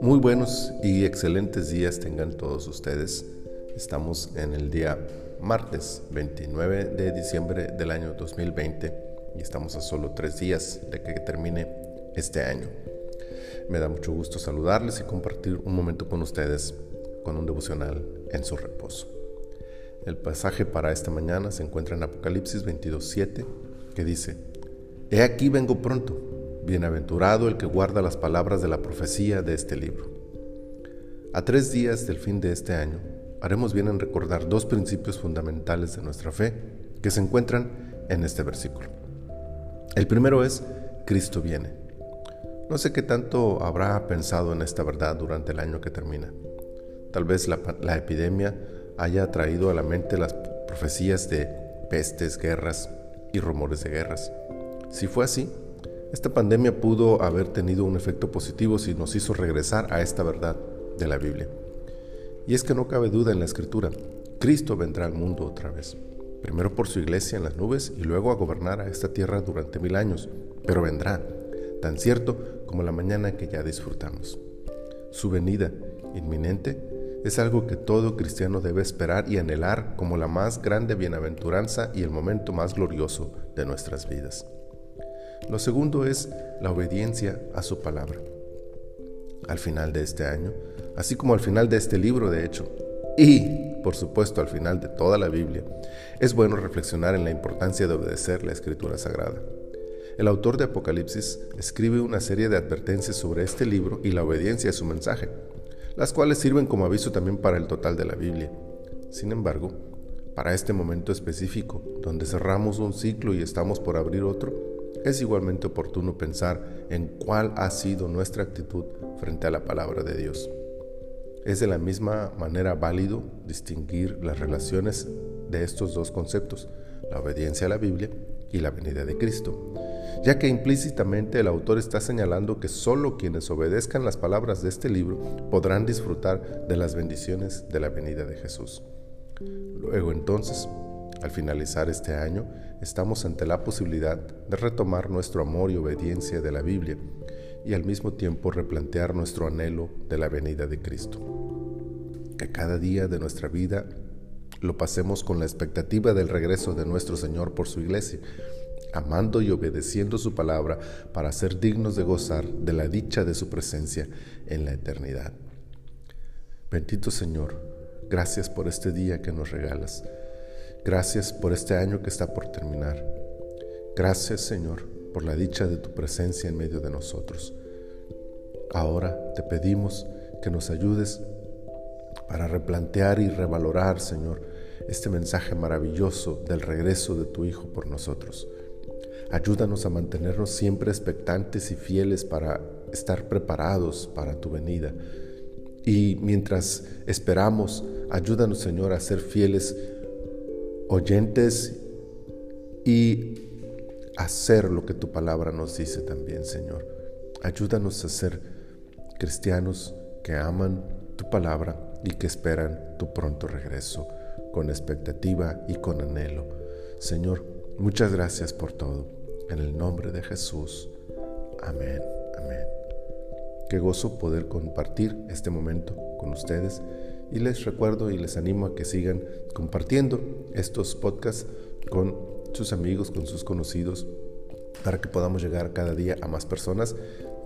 Muy buenos y excelentes días tengan todos ustedes. Estamos en el día martes 29 de diciembre del año 2020 y estamos a solo tres días de que termine este año. Me da mucho gusto saludarles y compartir un momento con ustedes con un devocional en su reposo. El pasaje para esta mañana se encuentra en Apocalipsis 22.7 que dice, He aquí vengo pronto Bienaventurado el que guarda las palabras de la profecía de este libro. A tres días del fin de este año, haremos bien en recordar dos principios fundamentales de nuestra fe que se encuentran en este versículo. El primero es, Cristo viene. No sé qué tanto habrá pensado en esta verdad durante el año que termina. Tal vez la, epidemia haya traído a la mente las profecías de pestes, guerras y rumores de guerras. Si fue así, esta pandemia pudo haber tenido un efecto positivo si nos hizo regresar a esta verdad de la Biblia. Y es que no cabe duda en la escritura, Cristo vendrá al mundo otra vez, primero por su iglesia en las nubes y luego a gobernar a esta tierra durante mil años, pero vendrá, tan cierto como la mañana que ya disfrutamos. Su venida inminente es algo que todo cristiano debe esperar y anhelar como la más grande bienaventuranza y el momento más glorioso de nuestras vidas. Lo segundo es la obediencia a su palabra. Al final de este año, así como al final de este libro de hecho, y por supuesto al final de toda la Biblia, es bueno reflexionar en la importancia de obedecer la escritura sagrada. El autor de Apocalipsis escribe una serie de advertencias sobre este libro y la obediencia a su mensaje, las cuales sirven como aviso también para el total de la Biblia. Sin embargo, para este momento específico, donde cerramos un ciclo y estamos por abrir otro, es igualmente oportuno pensar en cuál ha sido nuestra actitud frente a la palabra de Dios. Es de la misma manera válido distinguir las relaciones de estos dos conceptos, la obediencia a la Biblia y la venida de Cristo, ya que implícitamente el autor está señalando que solo quienes obedezcan las palabras de este libro podrán disfrutar de las bendiciones de la venida de Jesús. Luego entonces, al finalizar este año, estamos ante la posibilidad de retomar nuestro amor y obediencia de la Biblia y al mismo tiempo replantear nuestro anhelo de la venida de Cristo. Que cada día de nuestra vida lo pasemos con la expectativa del regreso de nuestro Señor por su iglesia, amando y obedeciendo su palabra para ser dignos de gozar de la dicha de su presencia en la eternidad. Bendito Señor, gracias por este día que nos regalas. Gracias por este año que está por terminar. Gracias Señor por la dicha de tu presencia en medio de nosotros. Ahora te pedimos que nos ayudes para replantear y revalorar, Señor, este mensaje maravilloso del regreso de tu Hijo por nosotros. Ayúdanos a mantenernos siempre expectantes y fieles para estar preparados para tu venida. Y mientras esperamos, ayúdanos, Señor, a ser fieles oyentes y hacer lo que tu palabra nos dice también, Señor. Ayúdanos a ser cristianos que aman tu palabra y que esperan tu pronto regreso con expectativa y con anhelo. Señor, muchas gracias por todo. En el nombre de Jesús. Amén. Amén. Qué gozo poder compartir este momento con ustedes y les recuerdo y les animo a que sigan compartiendo estos podcasts con sus amigos, con sus conocidos, para que podamos llegar cada día a más personas.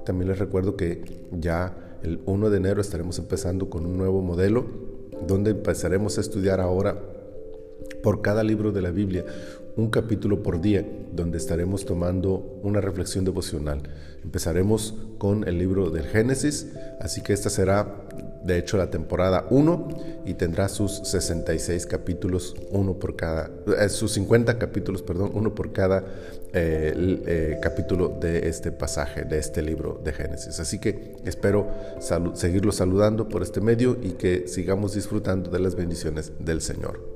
También les recuerdo que ya el 1 de enero estaremos empezando con un nuevo modelo donde empezaremos a estudiar ahora por cada libro de la Biblia un capítulo por día, donde estaremos tomando una reflexión devocional. Empezaremos con el libro del Génesis, así que esta será de hecho la temporada 1 y tendrá sus 66 capítulos, uno por cada, eh, sus 50 capítulos, perdón, uno por cada eh, eh, capítulo de este pasaje, de este libro de Génesis. Así que espero seguirlo saludando por este medio y que sigamos disfrutando de las bendiciones del Señor.